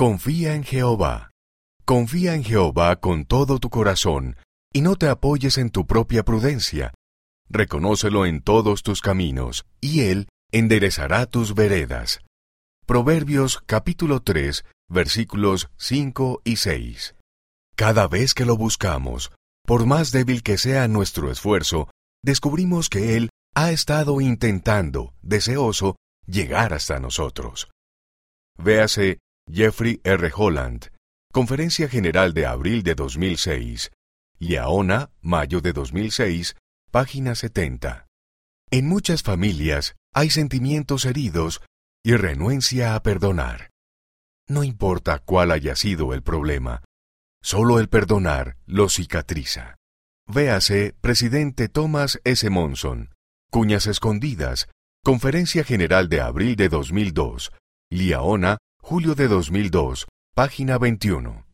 Confía en Jehová. Confía en Jehová con todo tu corazón, y no te apoyes en tu propia prudencia. Reconócelo en todos tus caminos, y Él enderezará tus veredas. Proverbios capítulo 3, versículos 5 y 6. Cada vez que lo buscamos, por más débil que sea nuestro esfuerzo, descubrimos que Él ha estado intentando, deseoso, llegar hasta nosotros. Véase Jeffrey R. Holland, Conferencia General de abril de 2006, Liaona, mayo de 2006, página 70. En muchas familias hay sentimientos heridos y renuencia a perdonar. No importa cuál haya sido el problema, solo el perdonar lo cicatriza. Véase Presidente Thomas S. Monson, Cuñas Escondidas, Conferencia General de abril de 2002, Liaona, julio de 2002, página 21.